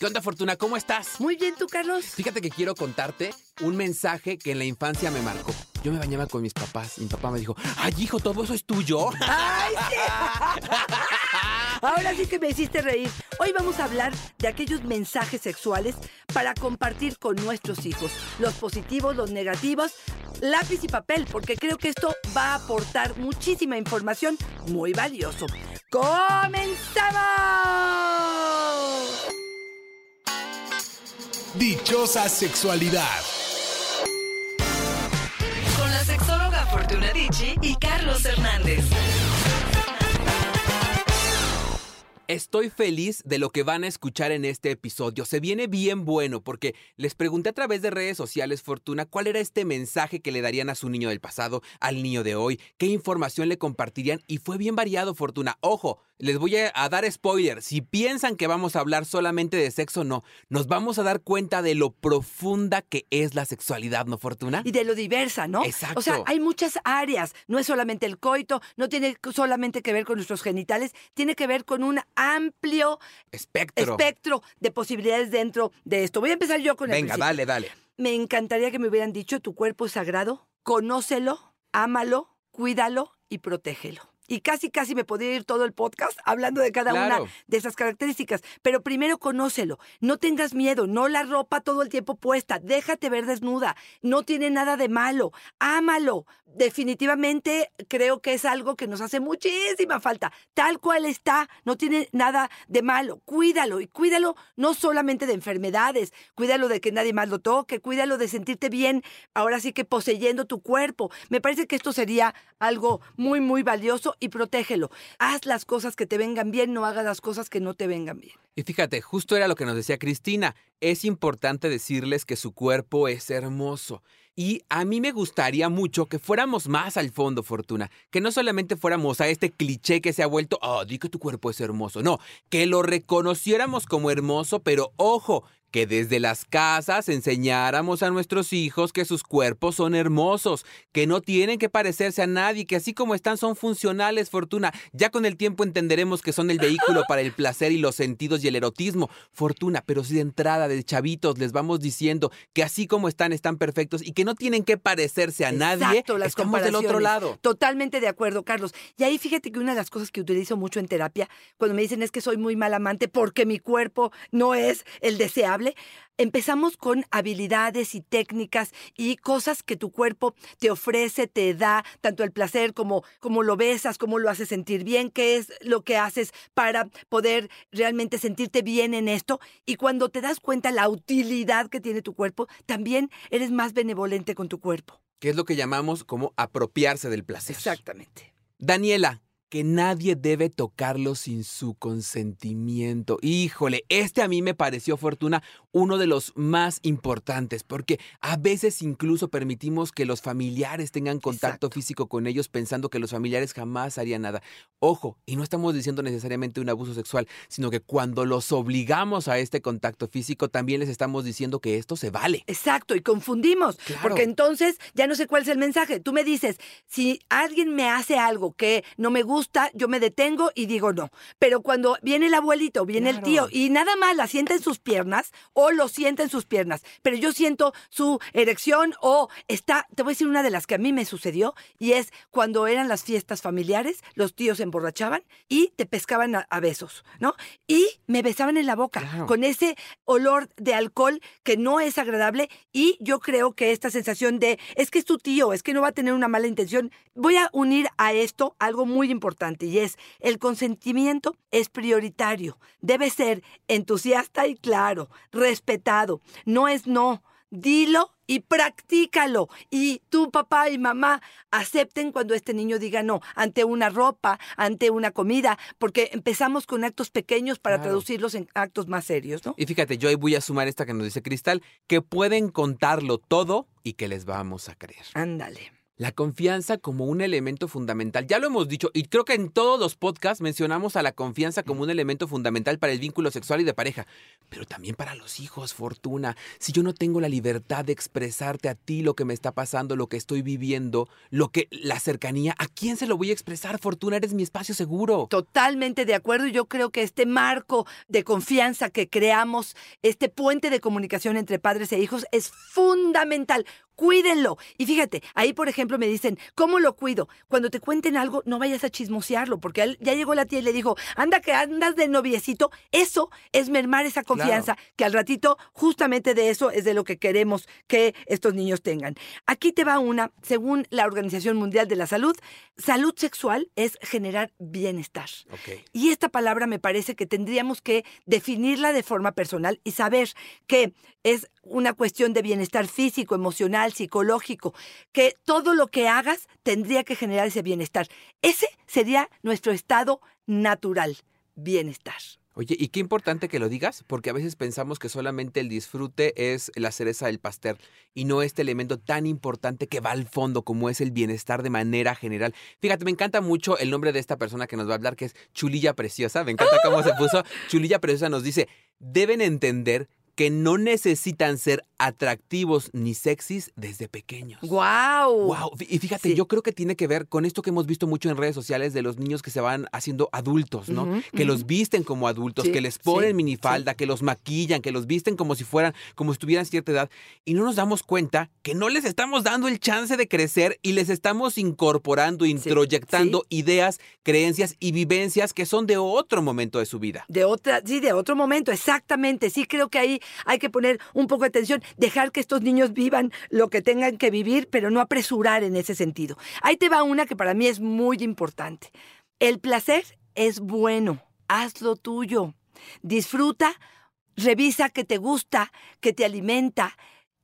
¿Qué onda, Fortuna? ¿Cómo estás? Muy bien, ¿tú, Carlos? Fíjate que quiero contarte un mensaje que en la infancia me marcó. Yo me bañaba con mis papás y mi papá me dijo, ay, hijo, ¿todo eso es tuyo? ¡Ay, sí! Ahora sí que me hiciste reír. Hoy vamos a hablar de aquellos mensajes sexuales para compartir con nuestros hijos. Los positivos, los negativos, lápiz y papel, porque creo que esto va a aportar muchísima información muy valioso. ¡Comenzamos! Dichosa sexualidad. Con la sexóloga Fortuna Dicci y Carlos Hernández. Estoy feliz de lo que van a escuchar en este episodio. Se viene bien bueno porque les pregunté a través de redes sociales, Fortuna, cuál era este mensaje que le darían a su niño del pasado, al niño de hoy, qué información le compartirían y fue bien variado, Fortuna. Ojo, les voy a, a dar spoiler. Si piensan que vamos a hablar solamente de sexo, no. Nos vamos a dar cuenta de lo profunda que es la sexualidad, ¿no, Fortuna? Y de lo diversa, ¿no? Exacto. O sea, hay muchas áreas. No es solamente el coito, no tiene solamente que ver con nuestros genitales, tiene que ver con un amplio Espectro. espectro de posibilidades dentro de esto. Voy a empezar yo con el Venga, principio. dale, dale. Me encantaría que me hubieran dicho, tu cuerpo es sagrado, conócelo, ámalo, cuídalo y protégelo. Y casi, casi me podría ir todo el podcast hablando de cada Claro. una de esas características. Pero primero conócelo. No tengas miedo. No la ropa todo el tiempo puesta. Déjate ver desnuda. No tiene nada de malo. Ámalo. Definitivamente creo que es algo que nos hace muchísima falta. Tal cual está. No tiene nada de malo. Cuídalo. Y cuídalo no solamente de enfermedades. Cuídalo de que nadie más lo toque. Cuídalo de sentirte bien. Ahora sí que poseyendo tu cuerpo. Me parece que esto sería algo muy, muy valioso y protégelo. Haz las cosas que te vengan bien, no hagas las cosas que no te vengan bien. Y fíjate, justo era lo que nos decía Cristina. Es importante decirles que su cuerpo es hermoso. Y a mí me gustaría mucho que fuéramos más al fondo, Fortuna. Que no solamente fuéramos a este cliché que se ha vuelto, oh, di que tu cuerpo es hermoso. No, que lo reconociéramos como hermoso, pero ojo, que desde las casas enseñáramos a nuestros hijos que sus cuerpos son hermosos, que no tienen que parecerse a nadie, que así como están son funcionales, Fortuna. Ya con el tiempo entenderemos que son el vehículo para el placer y los sentidos y el erotismo, Fortuna, pero si de entrada de chavitos les vamos diciendo que así como están están perfectos y que no tienen que parecerse a nadie, Exacto, las estamos del otro lado. Totalmente de acuerdo, Carlos. Y ahí fíjate que una de las cosas que utilizo mucho en terapia, cuando me dicen es que soy muy mal amante porque mi cuerpo no es el deseable, empezamos con habilidades y técnicas y cosas que tu cuerpo te ofrece, te da, tanto el placer como, como lo besas, como lo haces sentir bien, qué es lo que haces para poder realmente sentirte bien en esto. Y cuando te das cuenta la utilidad que tiene tu cuerpo, también eres más benevolente con tu cuerpo. Que es lo que llamamos como apropiarse del placer. Exactamente. Daniela, que nadie debe tocarlo sin su consentimiento. Híjole, este a mí me pareció, Fortuna, uno de los más importantes, porque a veces incluso permitimos que los familiares tengan contacto Exacto. físico con ellos pensando que los familiares jamás harían nada. Ojo, y no estamos diciendo necesariamente un abuso sexual, sino que cuando los obligamos a este contacto físico, también les estamos diciendo que esto se vale. Exacto, y confundimos, Claro. porque entonces ya no sé cuál es el mensaje. Tú me dices, si alguien me hace algo que no me gusta, yo me detengo y digo no. Pero cuando viene el abuelito, viene el tío y nada más la sienta en sus piernas o lo sienta en sus piernas, pero yo siento su erección o está, te voy a decir una de las que a mí me sucedió y es cuando eran las fiestas familiares, los tíos se emborrachaban y te pescaban a, a besos, ¿no? Y me besaban en la boca Claro. con ese olor de alcohol que no es agradable y yo creo que esta sensación de es que es tu tío, es que no va a tener una mala intención, voy a unir a esto algo muy importante y es el consentimiento es prioritario, debe ser entusiasta y claro, respetado, no es no. Dilo y practícalo. Y tu papá y mamá acepten cuando este niño diga no, ante una ropa, ante una comida, porque empezamos con actos pequeños para Claro. traducirlos en actos más serios, ¿no? Y fíjate, yo ahí voy a sumar esta que nos dice Cristal, que pueden contarlo todo y que les vamos a creer. Ándale. La confianza como un elemento fundamental. Ya lo hemos dicho y creo que en todos los podcasts mencionamos a la confianza como un elemento fundamental para el vínculo sexual y de pareja, pero también para los hijos, Fortuna. Si yo no tengo la libertad de expresarte a ti lo que me está pasando, lo que estoy viviendo, lo que la cercanía, ¿a quién se lo voy a expresar, Fortuna? Eres mi espacio seguro. Totalmente de acuerdo. Yo creo que este marco de confianza que creamos, este puente de comunicación entre padres e hijos es fundamental cuídenlo. Y fíjate, ahí por ejemplo me dicen, ¿cómo lo cuido? Cuando te cuenten algo, no vayas a chismosearlo, porque él, ya llegó la tía y le dijo, anda que andas de noviecito. Eso es mermar esa confianza, que al ratito justamente de eso es de lo que queremos que estos niños tengan. Aquí te va una, según la Organización Mundial de la Salud, salud sexual es generar bienestar. Y esta palabra me parece que tendríamos que definirla de forma personal y saber que es una cuestión de bienestar físico, emocional, psicológico, que todo lo que hagas tendría que generar ese bienestar. Ese sería nuestro estado natural, bienestar. Oye, y qué importante que lo digas, porque a veces pensamos que solamente el disfrute es la cereza del pastel y no este elemento tan importante que va al fondo como es el bienestar de manera general. Fíjate, me encanta mucho el nombre de esta persona que nos va a hablar, que es Chulilla Preciosa. Me encanta cómo se puso. Chulilla Preciosa nos dice, deben entender que no necesitan ser atractivos ni sexys desde pequeños. ¡Guau! Wow, y fíjate, Sí. yo creo que tiene que ver con esto que hemos visto mucho en redes sociales de los niños que se van haciendo adultos, ¿no? Que los visten como adultos, Sí, que les sí, ponen minifalda, que los maquillan, que los visten como si fueran, como si tuvieran cierta edad, y no nos damos cuenta que no les estamos dando el chance de crecer y les estamos incorporando, introyectando ideas, creencias y vivencias que son de otro momento de su vida. De otra, sí, de otro momento, exactamente. Sí, creo que ahí hay que poner un poco de atención, dejar que estos niños vivan lo que tengan que vivir, pero no apresurar en ese sentido. Ahí te va una que para mí es muy importante. El placer es bueno, hazlo tuyo. Disfruta, revisa que te gusta, que te alimenta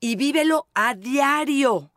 y vívelo a diario.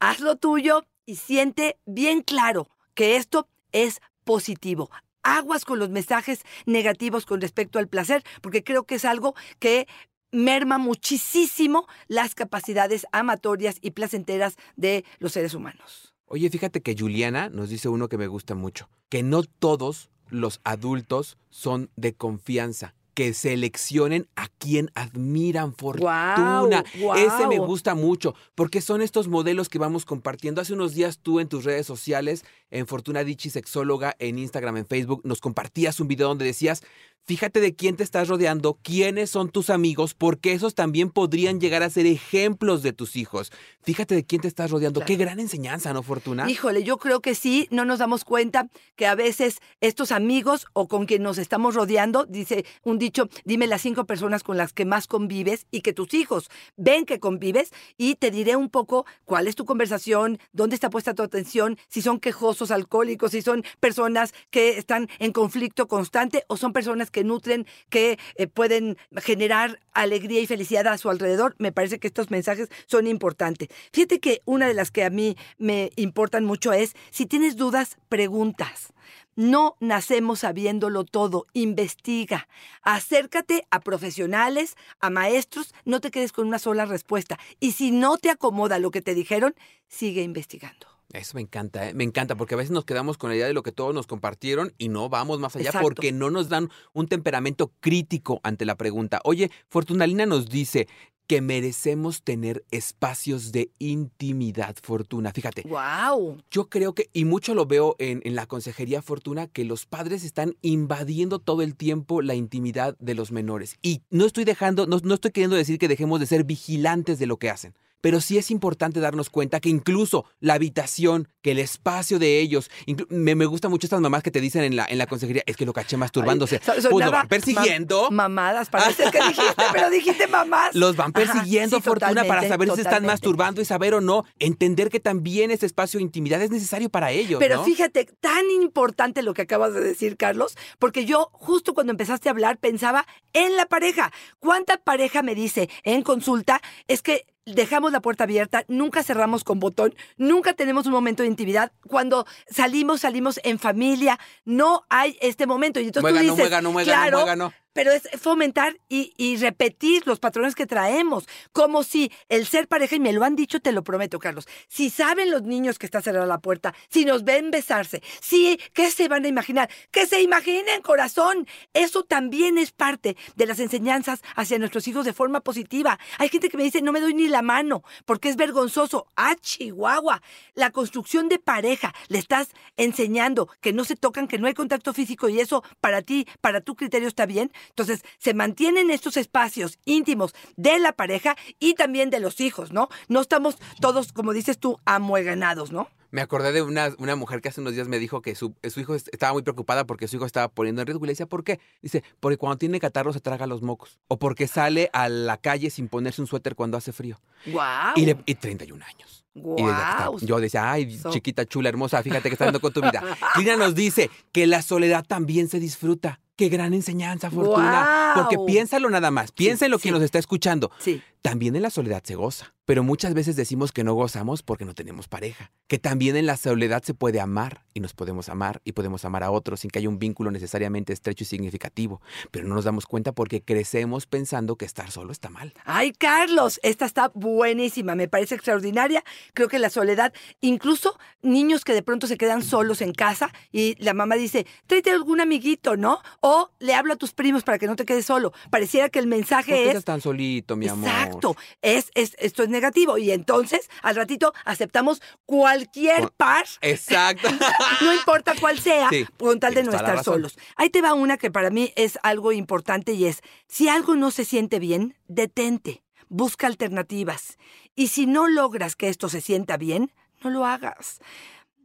Hazlo tuyo y siente bien claro que esto es positivo. Aguas con los mensajes negativos con respecto al placer, porque creo que es algo que merma muchísimo las capacidades amatorias y placenteras de los seres humanos. Oye, fíjate que Juliana nos dice uno que me gusta mucho, que no todos los adultos son de confianza, que seleccionen a quien admiran fortuna. Ese me gusta mucho, porque son estos modelos que vamos compartiendo. Hace unos días tú en tus redes sociales, en Fortuna Dichi Sexóloga, en Instagram, en Facebook, nos compartías un video donde decías, fíjate de quién te estás rodeando, quiénes son tus amigos, porque esos también podrían llegar a ser ejemplos de tus hijos. Fíjate de quién te estás rodeando. Claro. Qué gran enseñanza, ¿no, Fortuna? Híjole, yo creo que sí, no nos damos cuenta que a veces estos amigos o con quien nos estamos rodeando, dice un dicho, dime las cinco personas con las que más convives y que tus hijos ven que convives y te diré un poco cuál es tu conversación, dónde está puesta tu atención, si son quejosos, alcohólicos, si son personas que están en conflicto constante o son personas que nutren, que eh, pueden generar alegría y felicidad a su alrededor. Me parece que estos mensajes son importantes. Fíjate que una de las que a mí me importan mucho es, si tienes dudas, preguntas. No nacemos sabiéndolo todo, investiga, acércate a profesionales, a maestros, no te quedes con una sola respuesta. Y si no te acomoda lo que te dijeron, sigue investigando. Eso me encanta, ¿eh? me encanta, porque a veces nos quedamos con la idea de lo que todos nos compartieron y no vamos más allá Exacto. porque no nos dan un temperamento crítico ante la pregunta. Oye, Fortunalina nos dice que merecemos tener espacios de intimidad, Fortuna. Fíjate, ¡Wow! yo creo que, y mucho lo veo en, en la consejería Fortuna, que los padres están invadiendo todo el tiempo la intimidad de los menores. Y no estoy dejando, no, no estoy queriendo decir que dejemos de ser vigilantes de lo que hacen. Pero sí es importante darnos cuenta que incluso la habitación, que el espacio de ellos, me, me gusta mucho estas mamás que te dicen en la, en la consejería, es que lo caché masturbándose. Ay, so- pues lo van persiguiendo. ma- mamadas, parece que dijiste, pero dijiste mamás. Los van Ajá, persiguiendo, sí, Fortuna, para saber si se están masturbando y saber o no. Entender que también ese espacio de intimidad es necesario para ellos. Pero ¿no? fíjate, tan importante lo que acabas de decir, Carlos, porque yo justo cuando empezaste a hablar pensaba en la pareja. ¿Cuánta pareja me dice en consulta es que dejamos la puerta abierta, nunca cerramos con botón, nunca tenemos un momento de intimidad? Cuando salimos, salimos en familia, no hay este momento. Y entonces Muégano, tú dices, muégano, muégano, claro, muégano. Pero es fomentar y, repetir los patrones que traemos, como si el ser pareja, y me lo han dicho, te lo prometo, Carlos, si saben los niños que está cerrada la puerta, si nos ven besarse, si, ¿qué se van a imaginar? Que se imaginen, corazón. Eso también es parte de las enseñanzas hacia nuestros hijos de forma positiva. Hay gente que me dice, no me doy ni la mano, porque es vergonzoso. Ah, Chihuahua. La construcción de pareja, le estás enseñando que no se tocan, que no hay contacto físico y eso para ti, para tu criterio está bien. Entonces, se mantienen estos espacios íntimos de la pareja y también de los hijos, ¿no? No estamos todos, como dices tú, amueganados, ¿no? Me acordé de una, una mujer que hace unos días me dijo que su, su hijo est- estaba muy preocupada porque su hijo estaba poniendo en riesgo. Y le decía, ¿por qué? Dice, porque cuando tiene catarro se traga los mocos. O porque sale a la calle sin ponerse un suéter cuando hace frío. ¡Guau! Y, le, y 31 años. Y está- ¡Guau! yo decía, ay, So- chiquita, chula, hermosa, fíjate que está haciendo con tu vida. Lina nos dice que la soledad también se disfruta. Qué gran enseñanza, Fortuna. Porque piénsalo nada más. Piensa en lo que sí. nos está escuchando. Sí. También en la soledad se goza, pero muchas veces decimos que no gozamos porque no tenemos pareja. Que también en la soledad se puede amar y nos podemos amar y podemos amar a otros sin que haya un vínculo necesariamente estrecho y significativo. Pero no nos damos cuenta porque crecemos pensando que estar solo está mal. Ay, Carlos, esta está buenísima, me parece extraordinaria. Creo que la soledad, incluso niños que de pronto se quedan solos en casa y la mamá dice, tráete algún amiguito, ¿no? O le hablo a tus primos para que no te quedes solo. Pareciera que el ¿Por mensaje qué es... estás tan solito, mi amor? Exacto, es, es, esto es negativo. Y entonces, al ratito, aceptamos cualquier par, Exacto. no importa cuál sea, Sí, con tal de no estar solos. Ahí te va una que para mí es algo importante y es, si algo no se siente bien, detente, busca alternativas. Y si no logras que esto se sienta bien, no lo hagas.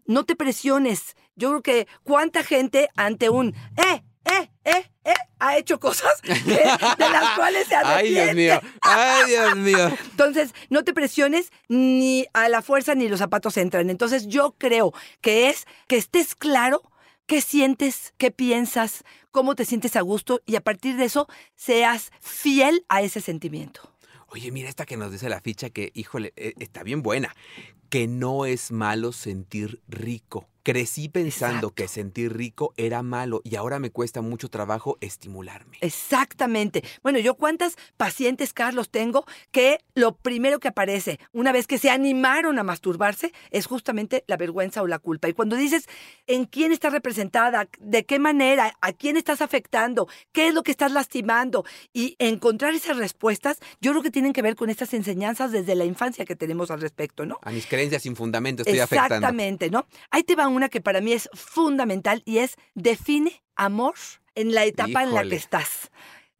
No te presiones. Yo creo que cuánta gente ante un, eh, eh, eh, eh, ha hecho cosas que- de las cuales se Ay, Dios arrepiente. mío. Ay, Dios mío. Entonces, no te presiones ni a la fuerza ni los zapatos entran. Entonces, yo creo que es que estés claro qué sientes, qué piensas, cómo te sientes a gusto y a partir de eso seas fiel a ese sentimiento. Oye, mira esta que nos dice la ficha que, híjole, eh, está bien buena. Que no es malo sentir rico. Crecí pensando Exacto. que sentir rico era malo y ahora me cuesta mucho trabajo estimularme. Exactamente. Bueno, yo cuántas pacientes, Carlos, tengo que lo primero que aparece una vez que se animaron a masturbarse es justamente la vergüenza o la culpa. Y cuando dices en quién está representada, de qué manera, a quién estás afectando, qué es lo que estás lastimando y encontrar esas respuestas, yo creo que tienen que ver con estas enseñanzas desde la infancia que tenemos al respecto, ¿no? A mis creencias sin fundamento estoy afectando. Exactamente, ¿no? Ahí te va una que para mí es fundamental y es define amor en la etapa en la que estás.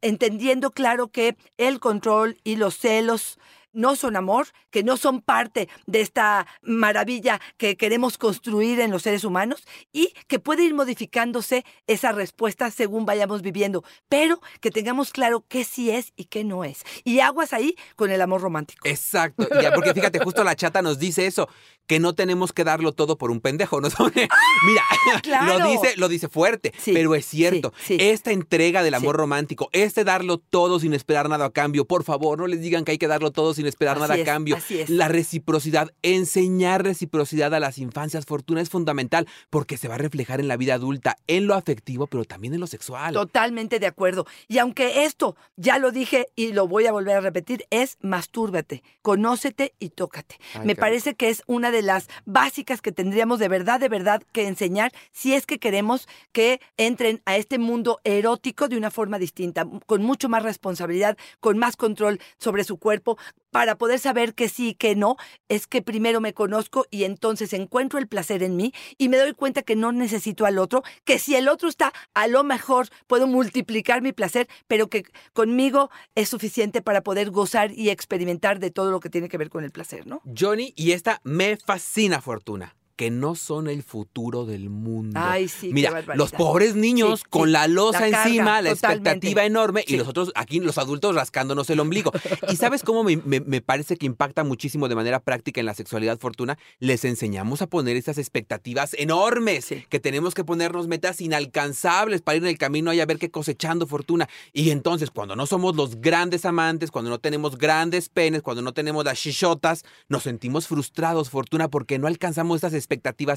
Entendiendo claro que el control y los celos no son amor, que no son parte de esta maravilla que queremos construir en los seres humanos y que puede ir modificándose esa respuesta según vayamos viviendo, pero que tengamos claro qué sí es y qué no es. Y aguas ahí con el amor romántico. Exacto. Ya, porque fíjate, justo la chata nos dice eso, que no tenemos que darlo todo por un pendejo. ¿no? Mira, claro. lo dice, lo dice fuerte, Sí, pero es cierto. sí, sí. Esta entrega del amor romántico, este darlo todo sin esperar nada a cambio, por favor, no les digan que hay que darlo todo sin esperar Así nada a cambio. así es. La reciprocidad, enseñar reciprocidad a las infancias, Fortuna, es fundamental porque se va a reflejar en la vida adulta, en lo afectivo, pero también en lo sexual. Totalmente de acuerdo. Y aunque esto, ya lo dije y lo voy a volver a repetir, es mastúrbate, conócete y tócate. Ay, Me parece que es una de las básicas que tendríamos de verdad, de verdad que enseñar si es que queremos que entren a este mundo erótico de una forma distinta, con mucho más responsabilidad, con más control sobre su cuerpo, para poder saber que sí y que no, es que primero me conozco y entonces encuentro el placer en mí y me doy cuenta que no necesito al otro, que si el otro está, a lo mejor puedo multiplicar mi placer, pero que conmigo es suficiente para poder gozar y experimentar de todo lo que tiene que ver con el placer, ¿no? Johnny, y esta me fascina, Fortuna, que no son el futuro del mundo. Ay, sí, Mira, los pobres niños Sí, con sí, la losa la carga, encima, la totalmente. expectativa enorme, y nosotros aquí, los adultos, rascándonos el ombligo. ¿Y sabes cómo me, me- me parece que impacta muchísimo de manera práctica en la sexualidad, Fortuna? Les enseñamos a poner esas expectativas enormes, que tenemos que ponernos metas inalcanzables para ir en el camino y a ver qué cosechando, Fortuna. Y entonces, cuando no somos los grandes amantes, cuando no tenemos grandes penes, cuando no tenemos las chichotas, nos sentimos frustrados, Fortuna, porque no alcanzamos estas expectativas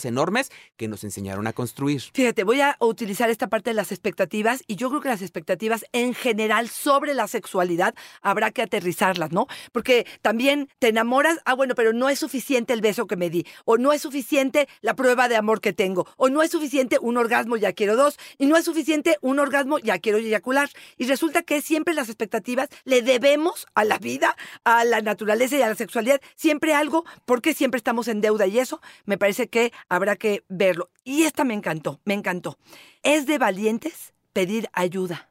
enormes que nos enseñaron a construir. Fíjate, voy a utilizar esta parte de las expectativas y yo creo que las expectativas en general sobre la sexualidad habrá que aterrizarlas, ¿no? Porque también te enamoras, ah, bueno, pero no es suficiente el beso que me di, o no es suficiente la prueba de amor que tengo, o no es suficiente un orgasmo, ya quiero dos, y no es suficiente un orgasmo, ya quiero eyacular. Y resulta que siempre las expectativas le debemos a la vida, a la naturaleza y a la sexualidad, siempre algo, porque siempre estamos en deuda y eso me parece que habrá que verlo. Y esta me encantó, me encantó. Es de valientes pedir ayuda.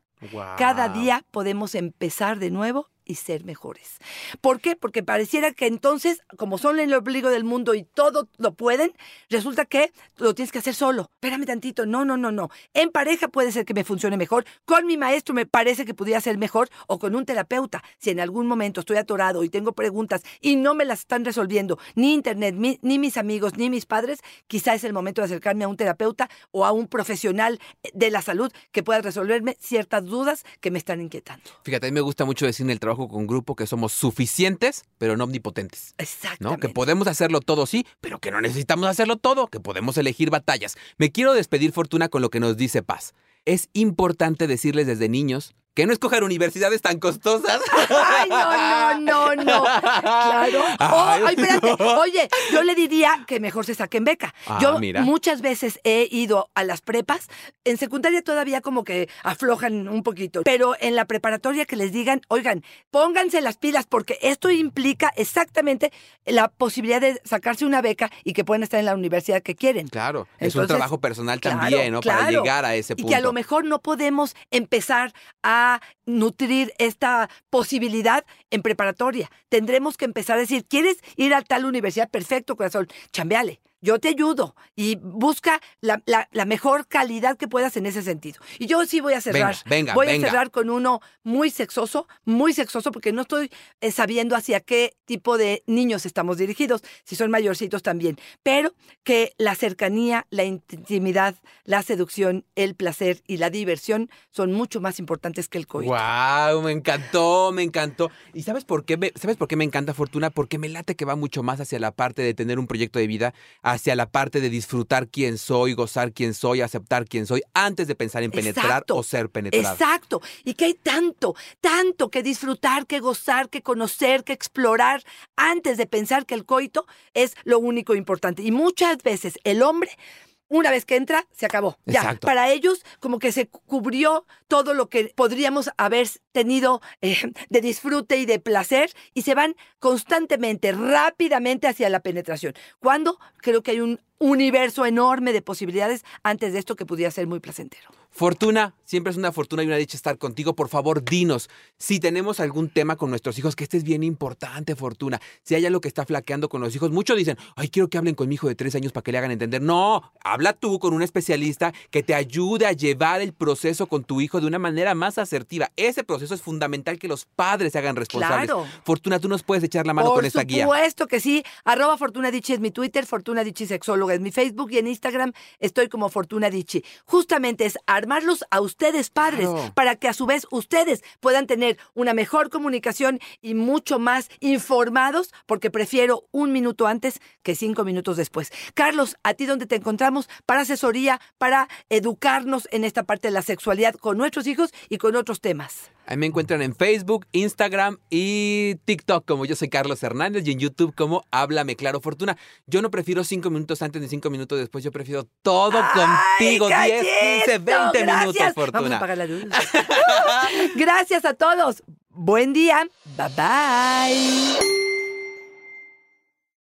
Cada día podemos empezar de nuevo y ser mejores. ¿Por qué? Porque pareciera que entonces, como son el obligo del mundo y todo lo pueden, resulta que lo tienes que hacer solo. Espérame tantito, no, no, no, no. En pareja puede ser que me funcione mejor, con mi maestro me parece que pudiera ser mejor, o con un terapeuta. Si en algún momento estoy atorado y tengo preguntas y no me las están resolviendo, ni internet, ni mis amigos, ni mis padres, quizá es el momento de acercarme a un terapeuta o a un profesional de la salud que pueda resolverme ciertas dudas que me están inquietando. Fíjate, a mí me gusta mucho decir en el trabajo con grupo que somos suficientes, pero no omnipotentes. Exactamente. Que podemos hacerlo todo, sí, pero que no necesitamos hacerlo todo, que podemos elegir batallas. Me quiero despedir, Fortuna, con lo que nos dice Paz. Es importante decirles desde niños que no escoger universidades tan costosas. Ay, no, no, no, no. Claro. Oh, ay, espérate. Oye, yo le diría que mejor se saquen beca. Ah, yo mira. muchas veces he ido a las prepas. En secundaria todavía como que aflojan un poquito. Pero en la preparatoria que les digan, oigan, pónganse las pilas porque esto implica exactamente la posibilidad de sacarse una beca y que puedan estar en la universidad que quieren. Claro, es un trabajo personal claro, también, ¿no? Para llegar a ese punto. Y que a lo mejor no podemos empezar a nutrir esta posibilidad en preparatoria. Tendremos que empezar a decir, ¿quieres ir a tal universidad? Perfecto, corazón, chambeale. Yo te ayudo y busca la, la- la mejor calidad que puedas en ese sentido. Y yo sí voy a cerrar. Venga, venga, voy venga. a cerrar con uno muy sexoso, muy sexoso, porque no estoy eh, sabiendo hacia qué tipo de niños estamos dirigidos, si son mayorcitos también. Pero que la cercanía, la intimidad, la seducción, el placer y la diversión son mucho más importantes que el coito. Wow, me encantó, me encantó. ¿Y sabes por qué? me- ¿Sabes por qué me encanta Fortuna? Porque me late que va mucho más hacia la parte de tener un proyecto de vida, hacia la parte de disfrutar quién soy, gozar quién soy, aceptar quién soy, antes de pensar en penetrar Exacto. o ser penetrado. Exacto. Y que hay tanto, tanto que disfrutar, que gozar, que conocer, que explorar, antes de pensar que el coito es lo único importante. Y muchas veces el hombre, una vez que entra, se acabó. Ya, Exacto. para ellos como que se cubrió todo lo que podríamos haber tenido eh, de disfrute y de placer y se van constantemente, rápidamente hacia la penetración. Cuando creo que hay un universo enorme de posibilidades antes de esto que pudiera ser muy placentero. Fortuna, siempre es una fortuna y una dicha estar contigo. Por favor, dinos si tenemos algún tema con nuestros hijos, que este es bien importante, Fortuna. Si hay algo que está flaqueando con los hijos, muchos dicen, ay, quiero que hablen con mi hijo de tres años para que le hagan entender. No, habla tú con un especialista que te ayude a llevar el proceso con tu hijo de una manera más asertiva. Ese proceso es fundamental que los padres se hagan responsables. Claro. Fortuna, tú nos puedes echar la mano Por con esta guía. supuesto que sí. Arroba Fortuna Dichi es mi Twitter, Fortuna Dichi Sexóloga es mi Facebook y en Instagram estoy como Fortuna Dichi. Justamente es armarlos a ustedes padres Claro. para que a su vez ustedes puedan tener una mejor comunicación y mucho más informados porque prefiero un minuto antes que cinco minutos después. Carlos, ¿a ti dónde te encontramos para asesoría, para educarnos en esta parte de la sexualidad con nuestros hijos y con otros temas? Ahí me encuentran en Facebook, Instagram y TikTok como yo soy Carlos Hernández y en YouTube como Háblame Claro Fortuna. Yo no prefiero cinco minutos antes ni cinco minutos después, yo prefiero todo contigo. 10, 15, 20 minutos, Gracias. Vamos a Fortuna. apagar la luz. Gracias a todos. Buen día. Bye bye.